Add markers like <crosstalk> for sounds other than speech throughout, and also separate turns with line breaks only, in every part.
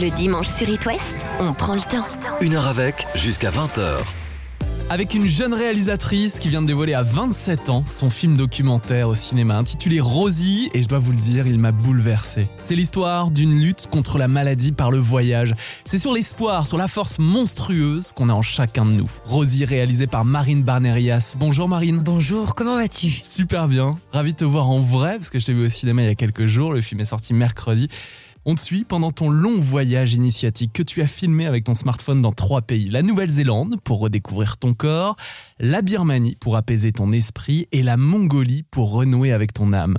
Le dimanche sur It West, on prend le temps.
Une heure avec, jusqu'à 20h.
Avec une jeune réalisatrice qui vient de dévoiler à 27 ans son film documentaire au cinéma intitulé Rosie, et je dois vous le dire, il m'a bouleversé. C'est l'histoire d'une lutte contre la maladie par le voyage. C'est sur l'espoir, sur la force monstrueuse qu'on a en chacun de nous. Rosie, réalisée par Marine Barnerias. Bonjour Marine.
Bonjour, comment vas-tu?
Super bien, ravi de te voir en vrai, parce que je t'ai vu au cinéma il y a quelques jours, le film est sorti mercredi. On te suit pendant ton long voyage initiatique que tu as filmé avec ton smartphone dans trois pays. La Nouvelle-Zélande pour redécouvrir ton corps, la Birmanie pour apaiser ton esprit et la Mongolie pour renouer avec ton âme.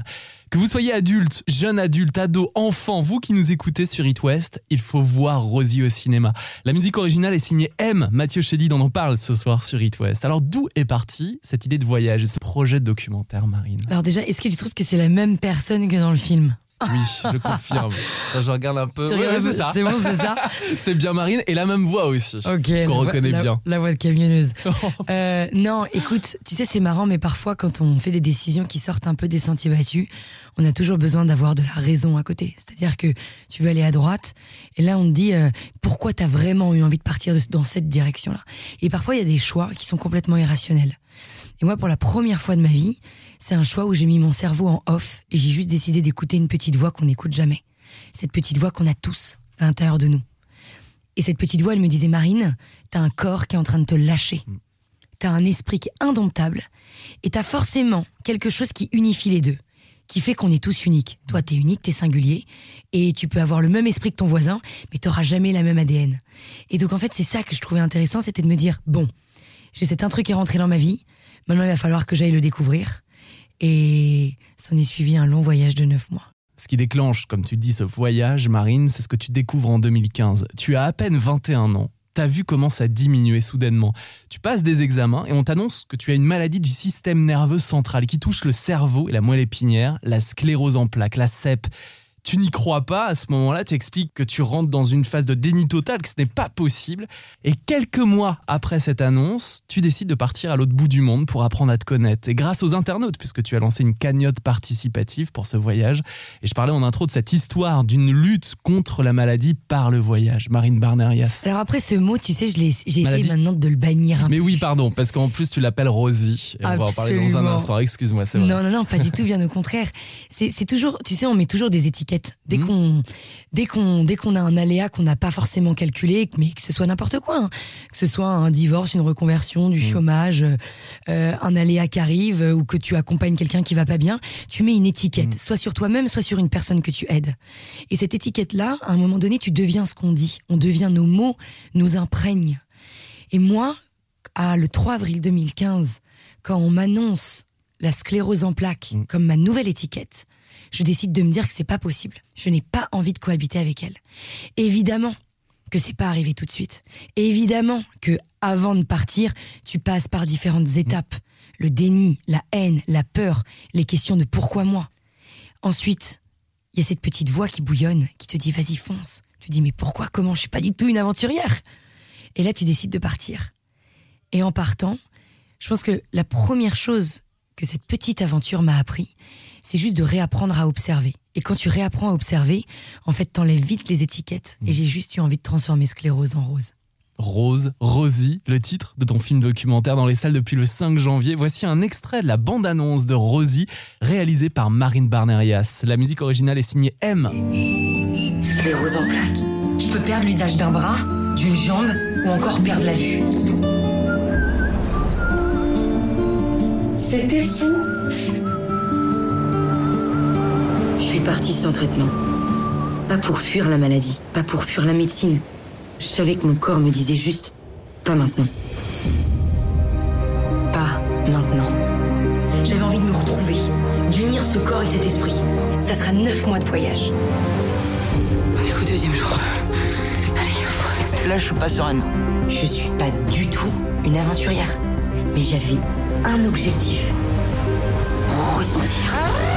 Que vous soyez adulte, jeune adulte, ado, enfant, vous qui nous écoutez sur It West, il faut voir Rosie au cinéma. La musique originale est signée M. Mathieu Chédid en en parle ce soir sur It West. Alors d'où est partie cette idée de voyage et ce projet de documentaire, Marine?
Alors déjà, est-ce que tu trouves que c'est la même personne que dans le film?
Oui, je confirme. Attends, je regarde un peu.
Tu
Ouais, c'est ça.
C'est bon, c'est ça <laughs>
C'est bien Marine et la même voix aussi.
Ok. la
Qu'on reconnaît
la-
bien.
La voix de camionneuse. <laughs> Euh, non, écoute, tu sais, c'est marrant, mais parfois, quand on fait des décisions qui sortent un peu des sentiers battus, on a toujours besoin d'avoir de la raison à côté. C'est-à-dire que tu veux aller à droite, et là, on te dit euh, pourquoi t'as vraiment eu envie de partir de- dans cette direction-là? Et parfois, il y a des choix qui sont complètement irrationnels. Et moi, pour la première fois de ma vie, c'est un choix où j'ai mis mon cerveau en off et j'ai juste décidé d'écouter une petite voix qu'on n'écoute jamais. Cette petite voix qu'on a tous à l'intérieur de nous. Et cette petite voix, elle me disait Marine, t'as un corps qui est en train de te lâcher. T'as un esprit qui est indomptable. Et t'as forcément quelque chose qui unifie les deux. Qui fait qu'on est tous uniques. Toi, t'es unique, t'es singulier. Et tu peux avoir le même esprit que ton voisin, mais t'auras jamais la même ADN. Et donc, en fait, c'est ça que je trouvais intéressant, c'était de me dire, bon, j'ai cet un truc qui est rentré dans ma vie. Maintenant, il va falloir que j'aille le découvrir. Et s'en est suivi un long voyage de neuf mois.
Ce qui déclenche, comme tu dis, ce voyage, Marine, c'est ce que tu découvres en 2015. Tu as à peine 21 ans. T'as vu comment ça diminuait soudainement. Tu passes des examens et on t'annonce que tu as une maladie du système nerveux central qui touche le cerveau et la moelle épinière, la sclérose en plaques, la CEP. Tu n'y crois pas à ce moment-là, tu expliques que tu rentres dans une phase de déni total, que ce n'est pas possible. Et quelques mois après cette annonce, tu décides de partir à l'autre bout du monde pour apprendre à te connaître. Et grâce aux internautes, puisque tu as lancé une cagnotte participative pour ce voyage. Et je parlais en intro de cette histoire d'une lutte contre la maladie par le voyage. Marine Barnerias.
Alors après, ce mot, tu sais, je l'ai- j'ai essayé maintenant de le bannir un
Mais
peu.
oui, pardon, parce qu'en plus tu l'appelles Rosie. Et on va en parler dans un instant. Excuse-moi, c'est vrai.
Non, non, non, pas du tout, bien au contraire. C'est toujours, tu sais, on met toujours des étiquettes. Dès
Mhm.
qu'on, dès qu'on, dès qu'on a un aléa qu'on n'a pas forcément calculé, mais que ce soit n'importe quoi, hein. que ce soit un divorce, une reconversion,
Mhm.
du chômage, euh, un aléa qui arrive, euh, ou que tu accompagnes quelqu'un qui va pas bien, tu mets une étiquette,
Mhm.
soit sur toi-même, soit sur une personne que tu aides. Et cette étiquette-là, à un moment donné, tu deviens ce qu'on dit. On devient nos mots, nous imprègnent. Et moi, à le 3 avril 2015, quand on m'annonce la sclérose en plaques
Mm.
comme ma nouvelle étiquette, je décide de me dire que c'est pas possible. Je n'ai pas envie de cohabiter avec elle. Évidemment que c'est pas arrivé tout de suite. Évidemment que avant de partir, tu passes par différentes étapes. Le déni, la haine, la peur, les questions de pourquoi moi. Ensuite, il y a cette petite voix qui bouillonne, qui te dit vas-y fonce. Tu dis mais pourquoi, comment, je suis pas du tout une aventurière. Et là tu décides de partir. Et en partant, je pense que la première chose que cette petite aventure m'a appris, c'est juste de réapprendre à observer. Et quand tu réapprends à observer, en fait t'enlèves vite les étiquettes. Et j'ai juste eu envie de transformer sclérose en rose.
Rose, Rosie, le titre de ton film documentaire dans les salles depuis le 5 janvier. Voici un extrait de la bande-annonce de Rosie, réalisée par Marine Barnerias. La musique originale est signée M.
Sclérose en plaques. Je peux perdre l'usage d'un bras, d'une jambe ou encore perdre la vue. C'était fou. Suis partie sans traitement. Pas pour fuir la maladie, pas pour fuir la médecine. Je savais que mon corps me disait juste pas maintenant. Pas maintenant. J'avais envie de me retrouver, d'unir ce corps et cet esprit. Ça sera neuf mois de voyage.
On est qu'au deuxième jour. Allez, là je suis pas sereine.
Je suis pas du tout une aventurière. Mais j'avais un objectif. Ressentir.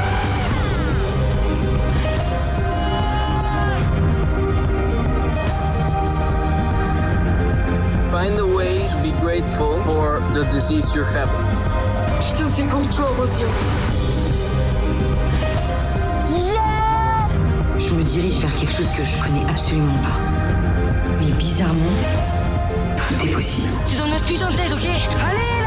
Find a way to be grateful for the disease you're having.
Je te suis pour toi, Rosie.
Je me
dirige vers quelque chose que je connais absolument pas. Mais bizarrement, tout est possible.
C'est dans notre putain de tête, ok? Allez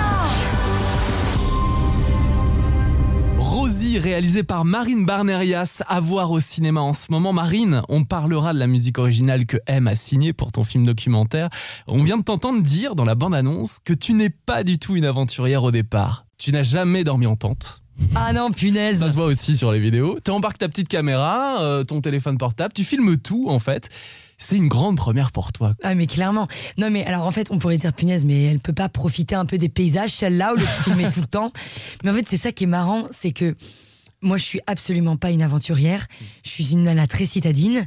réalisée par Marine Barnerias, à voir au cinéma en ce moment. Marine, on parlera de la musique originale que M a signée pour ton film documentaire. On vient de t'entendre dire dans la bande-annonce que tu n'es pas du tout une aventurière au départ. Tu n'as jamais dormi en tente.
Ah non, punaise
Ça se voit aussi sur les vidéos. Tu embarques ta petite caméra, euh, ton téléphone portable, tu filmes tout en fait. C'est une grande première pour toi.
Ah mais clairement. Non mais alors en fait on pourrait dire punaise mais elle peut pas profiter un peu des paysages celle-là ou le <laughs> filmer tout le temps. Mais en fait c'est ça qui est marrant, c'est que moi je suis absolument pas une aventurière. Je suis une nana très citadine,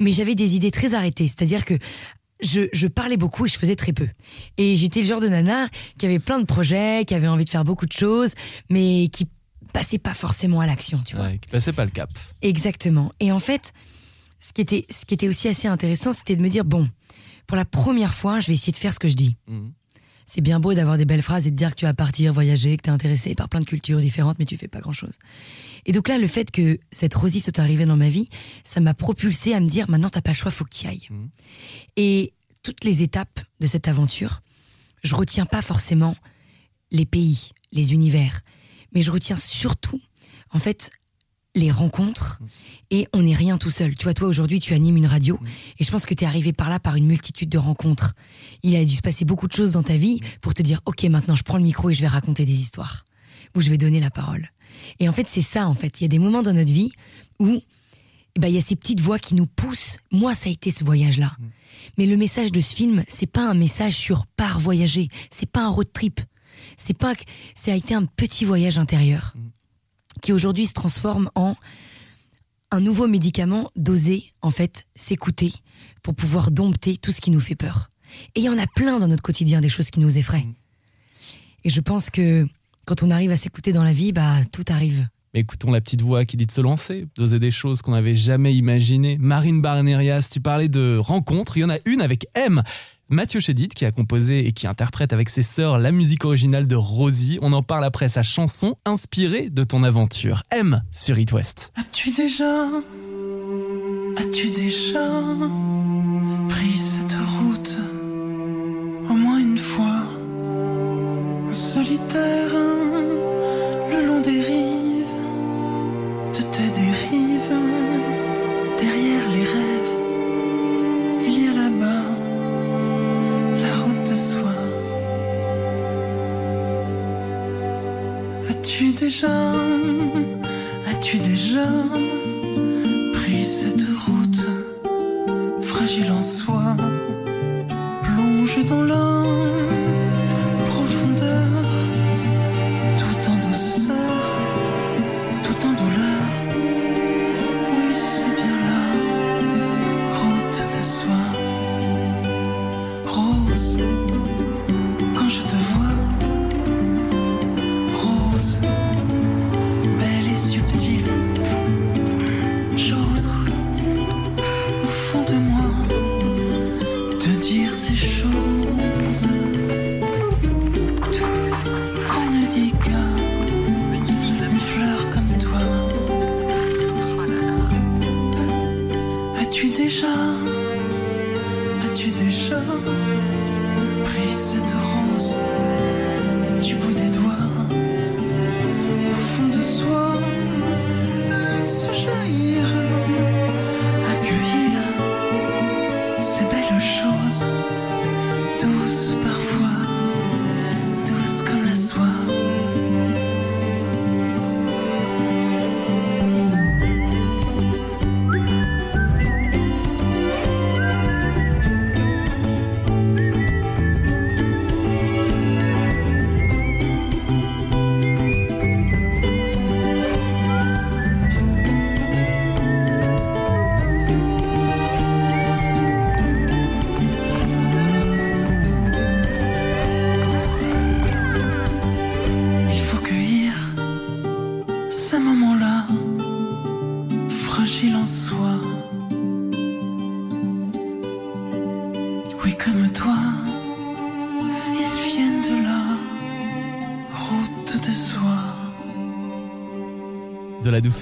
mais j'avais des idées très arrêtées. C'est-à-dire que je, je parlais beaucoup et je faisais très peu. Et j'étais le genre de nana qui avait plein de projets, qui avait envie de faire beaucoup de choses, mais qui passait pas forcément à l'action, tu vois.
Ouais, qui passait pas le cap.
Exactement. Et en fait, ce qui était, ce qui était aussi assez intéressant, c'était de me dire bon, pour la première fois, je vais essayer de faire ce que je dis.
Mhm.
C'est bien beau d'avoir des belles phrases et de dire que tu vas partir, voyager, que tu es intéressé par plein de cultures différentes, mais tu fais pas grand chose. Et donc là, le fait que cette Rosie soit arrivée dans ma vie, ça m'a propulsé à me dire maintenant, t'as pas le choix, faut que tu ailles.
Mhm.
Et toutes les étapes de cette aventure, je retiens pas forcément les pays, les univers, mais je retiens surtout, en fait, les rencontres et on n'est rien tout seul. Tu vois, toi aujourd'hui, tu animes une radio et je pense que tu es arrivé par là par une multitude de rencontres. Il a dû se passer beaucoup de choses dans ta vie pour te dire, ok, maintenant je prends le micro et je vais raconter des histoires où je vais donner la parole. Et en fait, c'est ça, en fait. Il y a des moments dans notre vie où eh ben, il y a ces petites voix qui nous poussent. Moi, ça a été ce voyage-là. Mais le message de ce film, c'est pas un message sur par voyager. C'est pas un road trip. C'est pas, que- ça a été un petit voyage intérieur qui aujourd'hui se transforme en un nouveau médicament d'oser en fait s'écouter pour pouvoir dompter tout ce qui nous fait peur. Et il y en a plein dans notre quotidien des choses qui nous effraient. Et je pense que quand on arrive à s'écouter dans la vie, bah tout arrive.
Écoutons la petite voix qui dit de se lancer, d'oser des choses qu'on n'avait jamais imaginées. Marine Barnerias, tu parlais de rencontres. Il y en a une avec M. Mathieu Chédid qui a composé et qui interprète avec ses sœurs la musique originale de Rosie. On en parle après sa chanson inspirée de ton aventure. M sur It West.
As-tu déjà, as-tu déjà pris cette route au moins une fois en solitaire?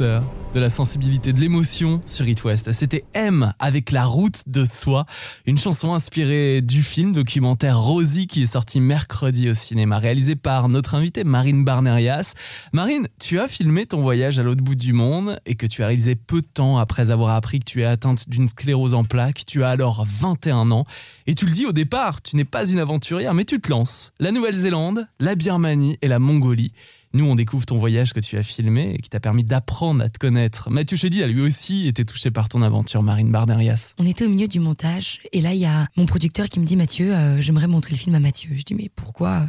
De la
sensibilité, de l'émotion sur It West. C'était M avec La route de soi, une chanson inspirée du film documentaire Rosie qui est sorti mercredi au cinéma, réalisé par notre invitée Marine Barnerias. Marine, tu as filmé ton voyage à l'autre bout du monde et que tu as réalisé peu de temps après avoir appris que tu es atteinte d'une sclérose en plaques. Tu as alors 21 ans et tu le dis au départ, tu n'es pas une aventurière mais tu te lances. La Nouvelle-Zélande, la Birmanie et la Mongolie. Nous, on découvre ton voyage que tu as filmé et qui t'a permis d'apprendre à te connaître. Mathieu Chédid a lui aussi été touché par ton aventure, Marine Barnerias.
On était au milieu du montage et là il y a mon producteur qui me dit Mathieu, euh, j'aimerais montrer le film à Mathieu. Je dis mais pourquoi?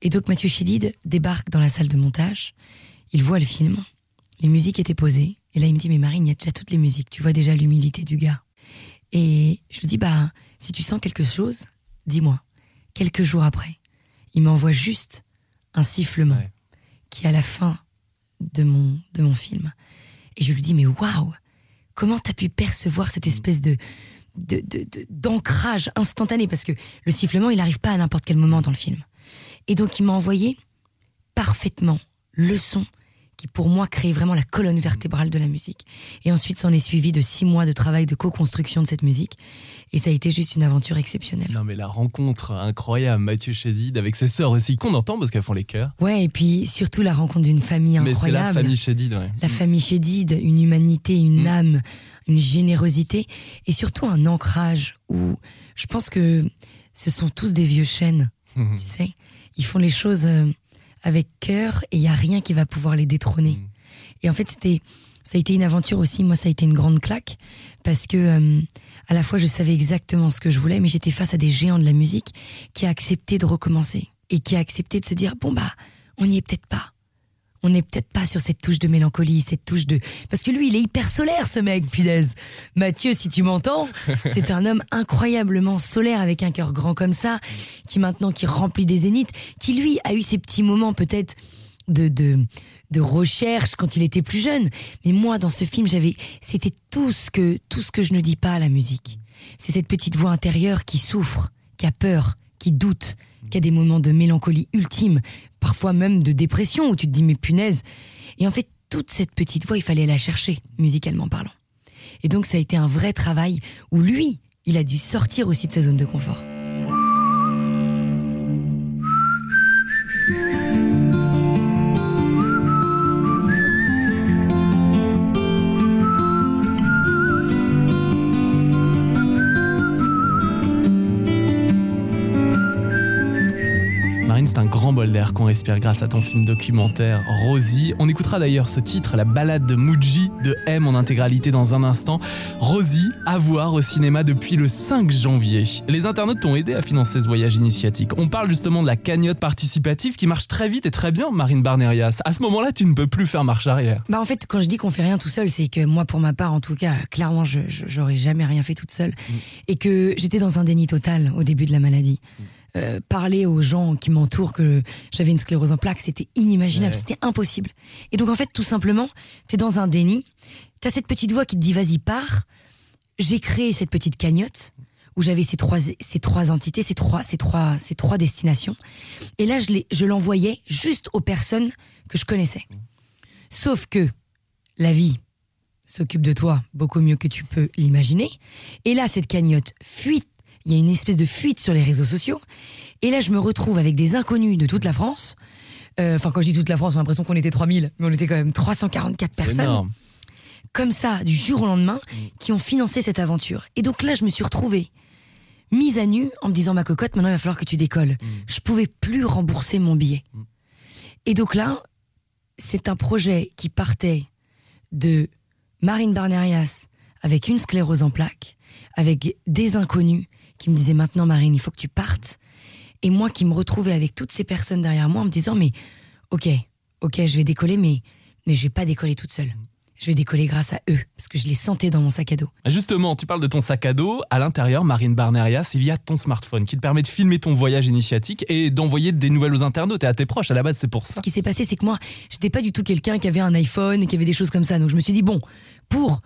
Et donc Mathieu Chédid débarque dans la salle de montage, il voit le film, les musiques étaient posées et là il me dit mais Marine, il y a déjà toutes les musiques, tu vois déjà l'humilité du gars. Et je lui dis bah si tu sens quelque chose, dis-moi. Quelques jours après, il m'envoie juste un sifflement
Ouais.
Qui est à la fin de mon, de mon film. Et je lui dis, mais waouh, comment t'as pu percevoir cette espèce de de- de- de- d'ancrage instantané? Parce que le sifflement, il n'arrive pas à n'importe quel moment dans le film. Et donc, il m'a envoyé parfaitement le son qui, pour moi, crée vraiment la colonne vertébrale de la musique. Et ensuite, s'en est suivi de six mois de travail de co-construction de cette musique. Et ça a été juste une aventure exceptionnelle.
Non mais la rencontre incroyable, Mathieu Chédid avec ses sœurs aussi, qu'on entend parce qu'elles font les chœurs.
Ouais, et puis surtout la rencontre d'une famille
Mais c'est
incroyable.
la famille Chédid, ouais.
la famille Chédid, une humanité, une
Mm.
âme, une générosité et surtout un ancrage où je pense que ce sont tous des vieux chênes,
Mhm.
tu sais. Ils font les choses euh, avec cœur et il y a rien qui va pouvoir les détrôner.
Mm.
Et en fait, c'était ça a été une aventure aussi, moi ça a été une grande claque parce que euh, à la fois je savais exactement ce que je voulais mais j'étais face à des géants de la musique qui a accepté de recommencer et qui a accepté de se dire bon bah on n'y est peut-être pas on n'est peut-être pas sur cette touche de mélancolie, cette touche de... Parce que lui, il est hyper solaire, ce mec, punaise. Mathieu, si tu m'entends, <laughs> c'est un homme incroyablement solaire avec un cœur grand comme ça, qui maintenant, qui remplit des zéniths, qui lui a eu ses petits moments peut-être de, de, de recherche quand il était plus jeune. Mais moi, dans ce film, j'avais, c'était tout ce que, tout ce que je ne dis pas à la musique. C'est cette petite voix intérieure qui souffre, qui a peur, qui doute, qui a des moments de mélancolie ultime, parfois même de dépression où tu te dis mais punaise. Et en fait, toute cette petite voix, il fallait la chercher, musicalement parlant. Et donc ça a été un vrai travail où lui, il a dû sortir aussi de sa zone de confort.
C'est un grand bol d'air qu'on respire grâce à ton film documentaire Rosie. On écoutera d'ailleurs ce titre, la balade de Muji de M en intégralité dans un instant. Rosie, à voir au cinéma depuis le 5 janvier. Les internautes t'ont aidé à financer ce voyage initiatique. On parle justement de la cagnotte participative qui marche très vite et très bien, Marine Barnerias. À ce moment-là, tu ne peux plus faire marche arrière.
Bah en fait, quand je dis qu'on fait rien tout seul, c'est que moi, pour ma part, en tout cas, clairement, je j'aurais jamais rien fait toute seule, et que j'étais dans un déni total au début de la maladie. Euh, parler aux gens qui m'entourent que j'avais une sclérose en plaques, c'était inimaginable,
Ouais.
c'était impossible. Et donc en fait, tout simplement, t'es dans un déni, t'as cette petite voix qui te dit vas-y pars. J'ai créé cette petite cagnotte où j'avais ces trois ces trois entités, ces trois ces trois ces trois destinations. Et là, je l'ai- je l'envoyais juste aux personnes que je connaissais. Sauf que la vie s'occupe de toi beaucoup mieux que tu peux l'imaginer. Et là, cette cagnotte fuite. Il y a une espèce de fuite sur les réseaux sociaux. Et là, je me retrouve avec des inconnus de toute la France. Euh, Enfin, quand je dis toute la France, on a l'impression qu'on était 3000, mais on était quand même 344
C'est
personnes
énorme.
comme ça, du jour au lendemain, qui ont financé cette aventure. Et donc là, je me suis retrouvée mise à nu en me disant ma cocotte, maintenant il va falloir que tu décolles. Je pouvais plus rembourser mon billet. Et donc là, c'est un projet qui partait de Marine Barnerias avec une sclérose en plaques, avec des inconnus qui me disaient maintenant Marine, il faut que tu partes. Et moi qui me retrouvais avec toutes ces personnes derrière moi en me disant mais ok, ok, je vais décoller, mais, mais je vais pas décoller toute seule. Je vais décoller grâce à eux, parce que je les sentais dans mon sac à dos.
Justement, tu parles de ton sac à dos. À l'intérieur, Marine Barnerias, il y a ton smartphone qui te permet de filmer ton voyage initiatique et d'envoyer des nouvelles aux internautes et à tes proches. À la base, c'est pour ça.
Ce qui s'est passé, c'est que moi, j'étais pas du tout quelqu'un qui avait un iPhone, qui avait des choses comme ça. Donc je me suis dit, bon, pour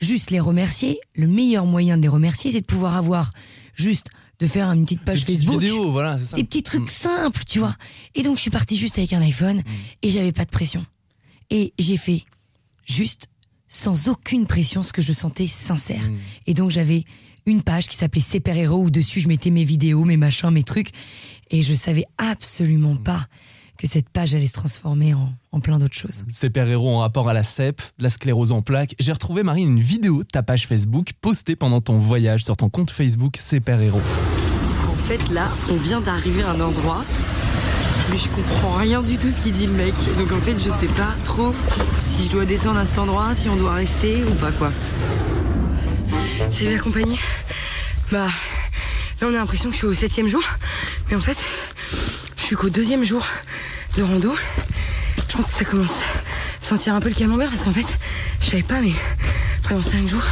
juste les remercier, le meilleur moyen de les remercier, c'est de pouvoir avoir juste de faire une petite page Facebook.
vidéos, voilà, ça.
Des petits trucs
Mm.
simples, tu vois. Et donc je suis partie juste avec un iPhone et j'avais pas de pression. Et j'ai fait juste sans aucune pression ce que je sentais sincère.
Mm.
Et donc j'avais une page qui s'appelait Super Héros où dessus je mettais mes vidéos, mes machins, mes trucs. Et je savais absolument pas que cette page allait se transformer en, en plein d'autres choses.
Ces pères-héros en rapport à la CEP, la sclérose en plaques. J'ai retrouvé, Marine, une vidéo de ta page Facebook postée pendant ton voyage sur ton compte Facebook Ces pères-héros.
En fait, là, on vient d'arriver à un endroit, mais je comprends rien du tout ce qu'il dit le mec. Donc en fait, je sais pas trop si je dois descendre à cet endroit, si on doit rester ou pas quoi. Salut la compagnie. Bah, là on a l'impression que je suis au septième jour, mais en fait, suis qu'au deuxième jour de rando. Je pense que ça commence à sentir un peu le camembert parce qu'en fait, je savais pas, mais pendant cinq jours,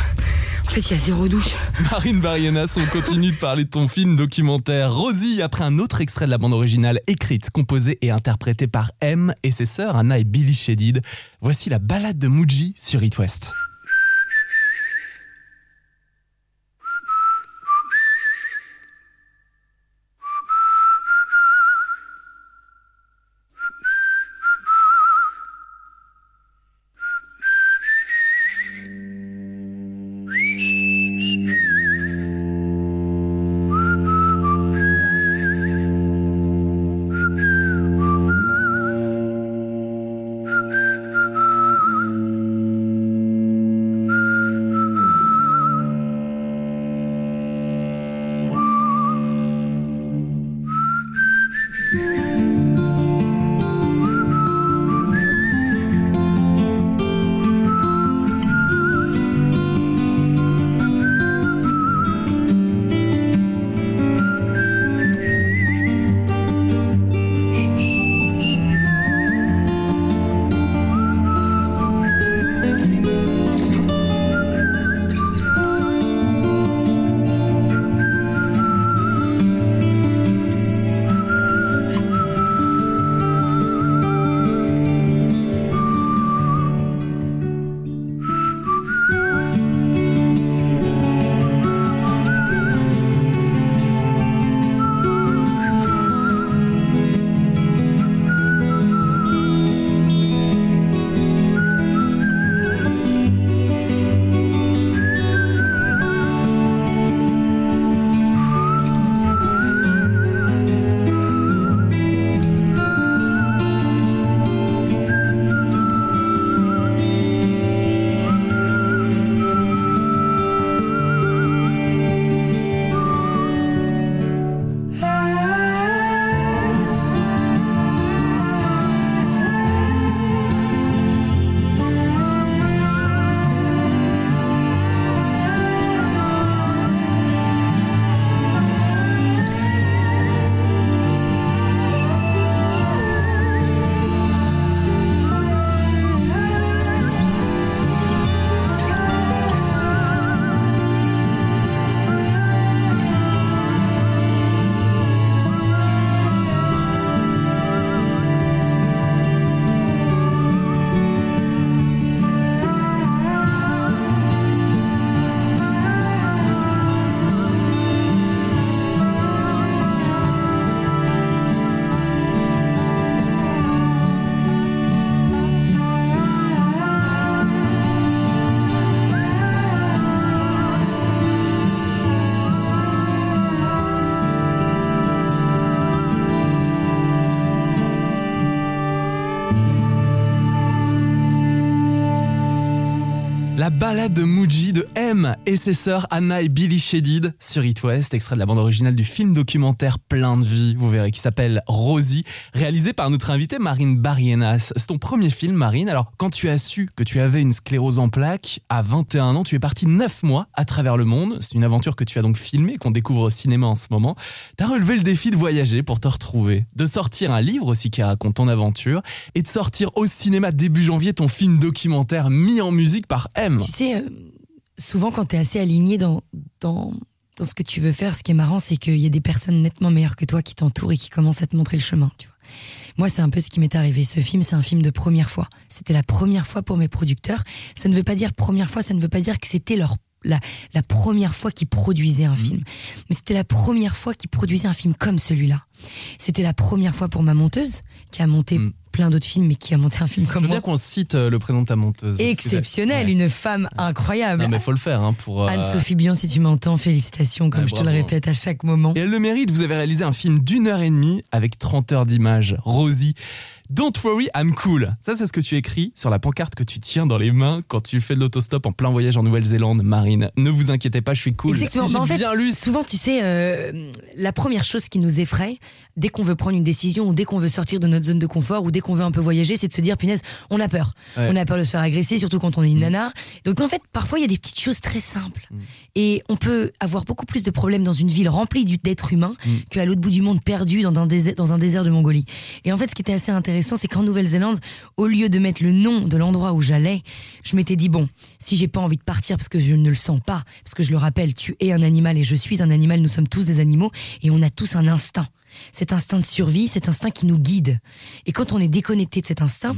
en fait, il y a zéro douche.
Marine Barienas, on continue de parler de ton film documentaire Rosie après un autre extrait de la bande originale écrite, composée et interprétée par M et ses sœurs Anna et Billy Shedid. Voici la balade de Muji sur It West. La balade de Muji de M et ses sœurs Anna et Billy Shedid sur It West, extrait de la bande originale du film documentaire Plein de vie, vous verrez, qui s'appelle Rosie, réalisé par notre invitée Marine Barrienas. C'est ton premier film, Marine. Alors, quand tu as su que tu avais une sclérose en plaques, à 21 ans, tu es parti 9 mois à travers le monde. C'est une aventure que tu as donc filmée, qu'on découvre au cinéma en ce moment. Tu as relevé le défi de voyager pour te retrouver, de sortir un livre aussi qui raconte ton aventure, et de sortir au cinéma début janvier ton film documentaire mis en musique par M.
Tu sais, euh, souvent quand tu es assez aligné dans, dans, dans ce que tu veux faire, ce qui est marrant, c'est qu'il y a des personnes nettement meilleures que toi qui t'entourent et qui commencent à te montrer le chemin. Tu vois. Moi, c'est un peu ce qui m'est arrivé. Ce film, c'est un film de première fois. C'était la première fois pour mes producteurs. Ça ne veut pas dire première fois, ça ne veut pas dire que c'était leur la, la première fois qu'ils produisaient un film. Mais c'était la première fois qu'ils produisaient un film comme celui-là. C'était la première fois pour ma monteuse, qui a monté
Mm.
Plein d'autres films, mais qui a monté un film
Je
comme
veux bien qu'on cite euh, le prénom de ta monteuse.
Exceptionnelle,
Ouais.
une femme incroyable.
Non mais faut le faire hein, pour. euh,
Anne-Sophie Bion, si tu m'entends, félicitations, comme
Ouais,
je te le répète à chaque moment.
Et elle le mérite, vous avez réalisé un film d'une heure et demie avec 30 heures d'images. Rosie, Don't worry, I'm cool. Ça, c'est ce que tu écris sur la pancarte que tu tiens dans les mains quand tu fais de l'autostop en plein voyage en Nouvelle-Zélande, Marine. Ne vous inquiétez pas, je suis cool.
Exactement.
Si
en fait,
bien lu,
souvent, tu sais, euh, la première chose qui nous effraie, dès qu'on veut prendre une décision, ou dès qu'on veut sortir de notre zone de confort, ou dès qu'on veut un peu voyager, c'est de se dire, punaise, on a peur.
Ouais.
On a peur de se faire agresser, surtout quand on est une nana. Donc, en fait, parfois, il y a des petites choses très simples. Et on peut avoir beaucoup plus de problèmes dans une ville remplie d'êtres humains qu'à l'autre bout du monde, perdu dans un, désert, dans un désert de Mongolie. Et en fait, ce qui était assez intéressant, c'est qu'en Nouvelle-Zélande, au lieu de mettre le nom de l'endroit où j'allais, je m'étais dit, bon, si j'ai pas envie de partir parce que je ne le sens pas, parce que je le rappelle, tu es un animal et je suis un animal, nous sommes tous des animaux et on a tous un instinct. Cet instinct de survie, cet instinct qui nous guide. Et quand on est déconnecté de cet instinct,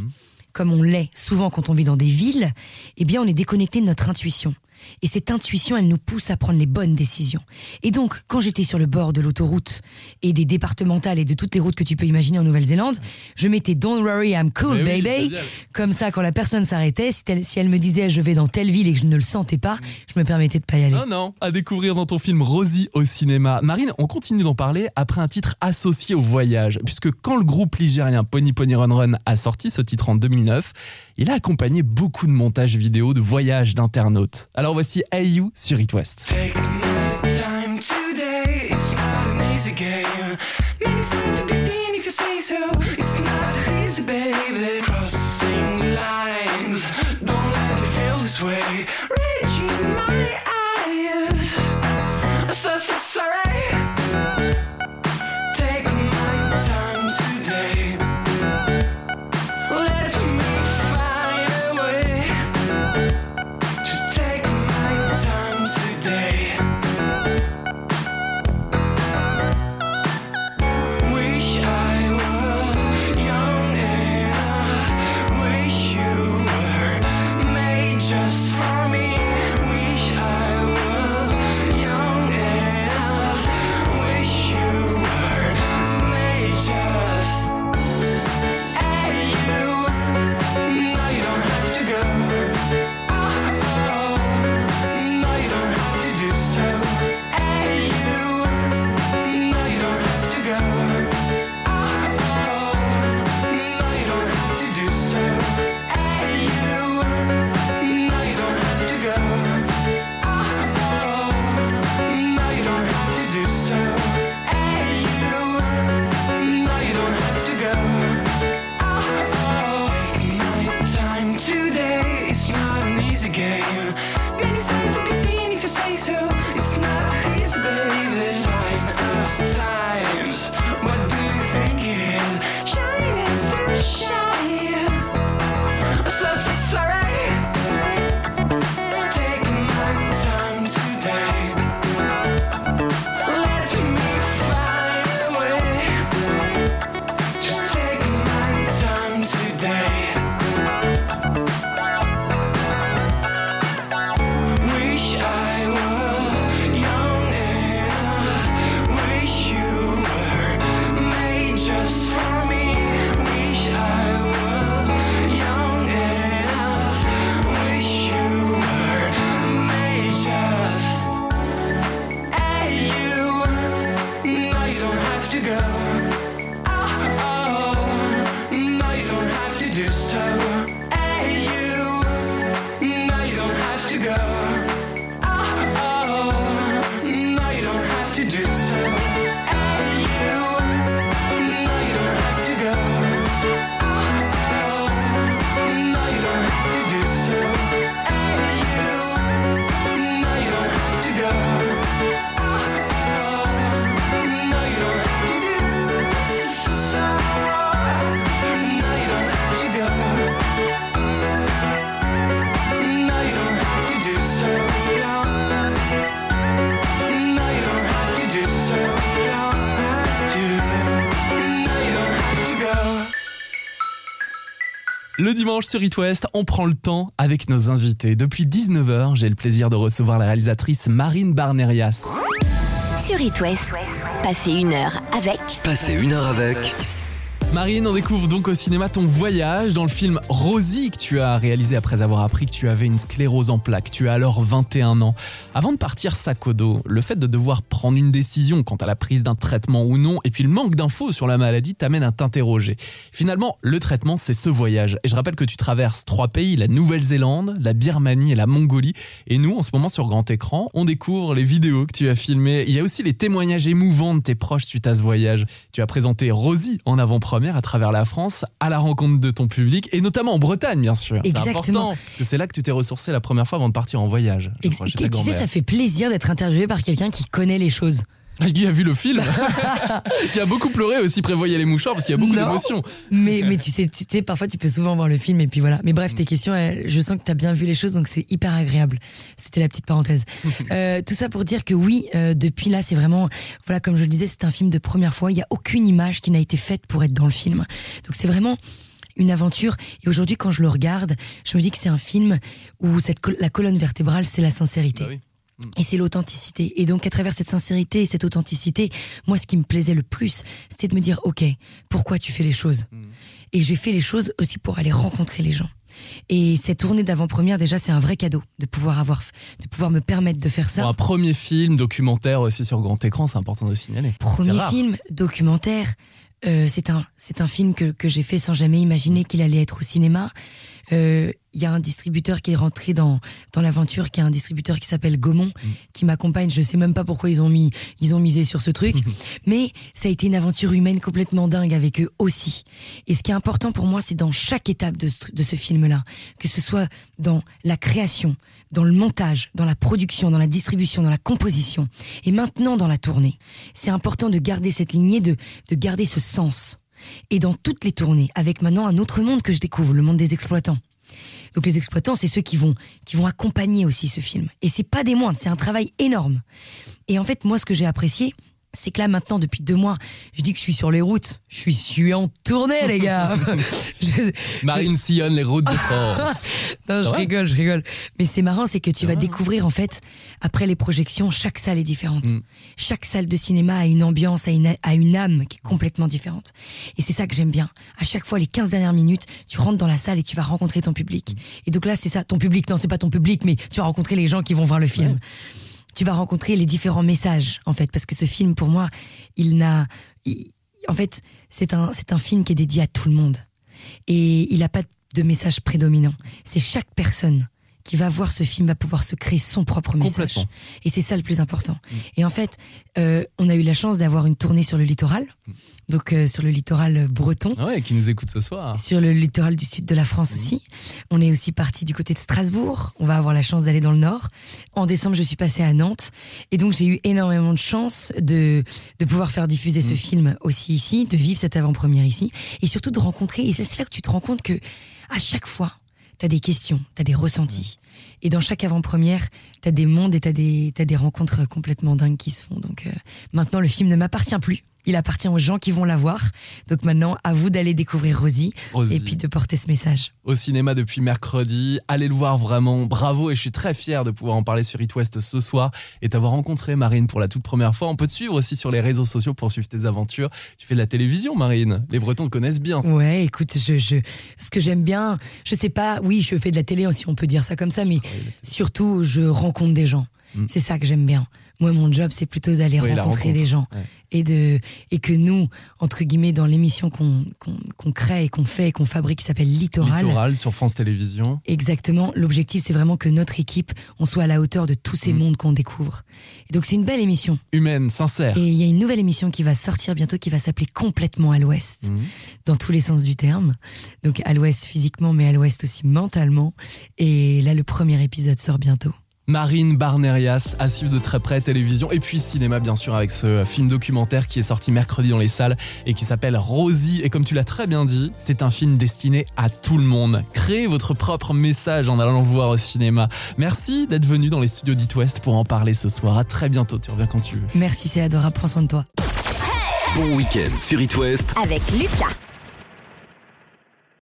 comme on l'est souvent quand on vit dans des villes, eh bien on est déconnecté de notre intuition. Et cette intuition, elle nous pousse à prendre les bonnes décisions. Et donc, quand j'étais sur le bord de l'autoroute et des départementales et de toutes les routes que tu peux imaginer en Nouvelle-Zélande, je mettais Don't worry, I'm cool,
Mais
baby. Comme ça, quand la personne s'arrêtait, si elle, si elle me disait je vais dans telle ville et que je ne le sentais pas, je me permettais de pas y aller.
Non, non, à découvrir dans ton film Rosie au cinéma. Marine, on continue d'en parler après un titre associé au voyage, puisque quand le groupe ligérien Pony Pony Run Run a sorti ce titre en 2009, il a accompagné beaucoup de montages vidéo de voyages d'internautes. Alors voici You sur It West.
Take
dimanche sur It West, on prend le temps avec nos invités. Depuis 19h, j'ai le plaisir de recevoir la réalisatrice Marine Barnerias.
Sur It West, passez une heure avec
Passez une heure avec
Marine, on découvre donc au cinéma ton voyage dans le film Rosie que tu as réalisé après avoir appris que tu avais une sclérose en plaques. Tu as alors 21 ans. Avant de partir sac au dos, le fait de devoir prendre une décision quant à la prise d'un traitement ou non, et puis le manque d'infos sur la maladie t'amène à t'interroger. Finalement, le traitement, c'est ce voyage. Et je rappelle que tu traverses trois pays, la Nouvelle-Zélande, la Birmanie et la Mongolie. Et nous, en ce moment, sur grand écran, on découvre les vidéos que tu as filmées. Il y a aussi les témoignages émouvants de tes proches suite à ce voyage. Tu as présenté Rosie en avant-première à travers la France, à la rencontre de ton public, et notamment en Bretagne, bien sûr. C'est
Exactement.
important, parce que c'est là que tu t'es ressourcé la première fois avant de partir en voyage. je crois,
tu sais, ça fait plaisir d'être interviewé par quelqu'un qui connaît les choses.
Qui a vu le film, <laughs> qui a beaucoup pleuré aussi, prévoyait les mouchoirs, parce qu'il y a beaucoup d'émotions.
Mais, mais tu sais, tu sais, parfois tu peux souvent voir le film et puis voilà. Mais bref, tes questions, elles- je sens que tu as bien vu les choses, donc c'est hyper agréable. C'était la petite parenthèse. <laughs> Euh, tout ça pour dire que oui, euh, depuis là, c'est vraiment, voilà, comme je le disais, c'est un film de première fois. Il y a aucune image qui n'a été faite pour être dans le film. Donc c'est vraiment une aventure. Et aujourd'hui, quand je le regarde, je me dis que c'est un film où cette col- la colonne vertébrale, c'est la sincérité.
Bah oui.
Et c'est l'authenticité. Et donc, à travers cette sincérité et cette authenticité, moi, ce qui me plaisait le plus, c'était de me dire, OK, pourquoi tu fais les choses? Et j'ai fait les choses aussi pour aller rencontrer les gens. Et cette tournée d'avant-première, déjà, c'est un vrai cadeau de pouvoir avoir, de pouvoir me permettre de faire ça.
Bon, un premier film documentaire aussi sur grand écran, c'est important de le signaler.
Premier film documentaire, euh, c'est un c'est un film que, que j'ai fait sans jamais imaginer qu'il allait être au cinéma. Euh, Il y a un distributeur qui est rentré dans dans l'aventure, qui est un distributeur qui s'appelle Gaumont, qui m'accompagne. Je sais même pas pourquoi ils ont mis ils ont misé sur ce truc, <laughs> mais ça a été une aventure humaine complètement dingue avec eux aussi. Et ce qui est important pour moi, c'est dans chaque étape de ce, de ce film-là, que ce soit dans la création, dans le montage, dans la production, dans la distribution, dans la composition, et maintenant dans la tournée. C'est important de garder cette lignée, de, de garder ce sens. Et dans toutes les tournées, avec maintenant un autre monde que je découvre, le monde des exploitants. Donc les exploitants, c'est ceux qui vont qui vont accompagner aussi ce film. Et c'est pas des moindres, c'est un travail énorme. Et en fait, moi, ce que j'ai apprécié, c'est que là maintenant, depuis deux mois, je dis que je suis sur les routes. Je suis, je suis en tournée, les gars. <laughs> Je-
Marine sillonne les routes de France. <laughs>
non, je rigole, je rigole. Mais c'est marrant, c'est que tu vas découvrir en fait, après les projections, chaque salle est différente.
Mm.
Chaque salle de cinéma a une ambiance, a une, a une âme qui est complètement différente. Et c'est ça que j'aime bien. À chaque fois, les 15 dernières minutes, tu rentres dans la salle et tu vas rencontrer ton public.
Mm.
Et donc là, c'est ça, ton public. Non, c'est pas ton public, mais tu vas rencontrer les gens qui vont voir le film. Tu vas rencontrer les différents messages, en fait, parce que ce film, pour moi, il n'a, en fait, c'est un, c'est un film qui est dédié à tout le monde et il n'a pas de message prédominant. C'est chaque personne qui va voir ce film va pouvoir se créer son propre message. Et c'est ça le plus important. Et en fait, euh, on a eu la chance d'avoir une tournée sur le littoral, donc euh, sur le littoral breton.
Ah ouais, qui nous écoute ce soir.
Sur le littoral du sud de la France aussi. On est aussi parti du côté de Strasbourg. On va avoir la chance d'aller dans le nord. En décembre, je suis passée à Nantes. Et donc, j'ai eu énormément de chance de, de pouvoir faire diffuser ce film aussi ici, de vivre cette avant-première ici. Et surtout de rencontrer. Et c'est c'est là que tu te rends compte que, à chaque fois, t'as des questions, t'as des ressentis. Et dans chaque avant-première, t'as des mondes et t'as des, t'as des rencontres complètement dingues qui se font. Donc, euh, maintenant, le film ne m'appartient plus. Il appartient aux gens qui vont la voir. Donc maintenant, à vous d'aller découvrir Rosie,
Rosie.
et puis de porter ce message.
Au cinéma depuis mercredi. Allez le voir vraiment. Bravo et je suis très fier de pouvoir en parler sur It West ce soir et t'avoir rencontré Marine pour la toute première fois. On peut te suivre aussi sur les réseaux sociaux pour suivre tes aventures. Tu fais de la télévision, Marine. Les Bretons te connaissent bien.
Ouais, écoute, je, je, ce que j'aime bien, je sais pas, oui, je fais de la télé, si on peut dire ça comme ça, mais surtout, je rencontre des gens.
Mm.
C'est ça que j'aime bien. Moi, mon job, c'est plutôt d'aller
Oui,
rencontrer
rencontre.
des gens.
Ouais.
Et, de, et que nous, entre guillemets, dans l'émission qu'on crée et qu'on fait et qu'on fabrique qui s'appelle Littoral,
Littoral sur France Télévisions.
Exactement. L'objectif, c'est vraiment que notre équipe, on soit à la hauteur de tous ces
Mm.
mondes qu'on découvre. Et donc, c'est une belle émission.
Humaine, sincère.
Et il y a une nouvelle émission qui va sortir bientôt qui va s'appeler Complètement à l'Ouest,
Mhm.
dans tous les sens du terme. Donc, à l'Ouest physiquement, mais à l'Ouest aussi mentalement. Et là, le premier épisode sort bientôt.
Marine Barnerias, à suivre de très près télévision et puis cinéma bien sûr avec ce film documentaire qui est sorti mercredi dans les salles et qui s'appelle Rosie et comme tu l'as très bien dit, c'est un film destiné à tout le monde. Créez votre propre message en allant le voir au cinéma. Merci d'être venu dans les studios d'It West pour en parler ce soir. À très bientôt, tu reviens quand tu veux.
Merci, c'est adorable. Prends soin de toi.
Bon week-end sur It West
Avec Lucas.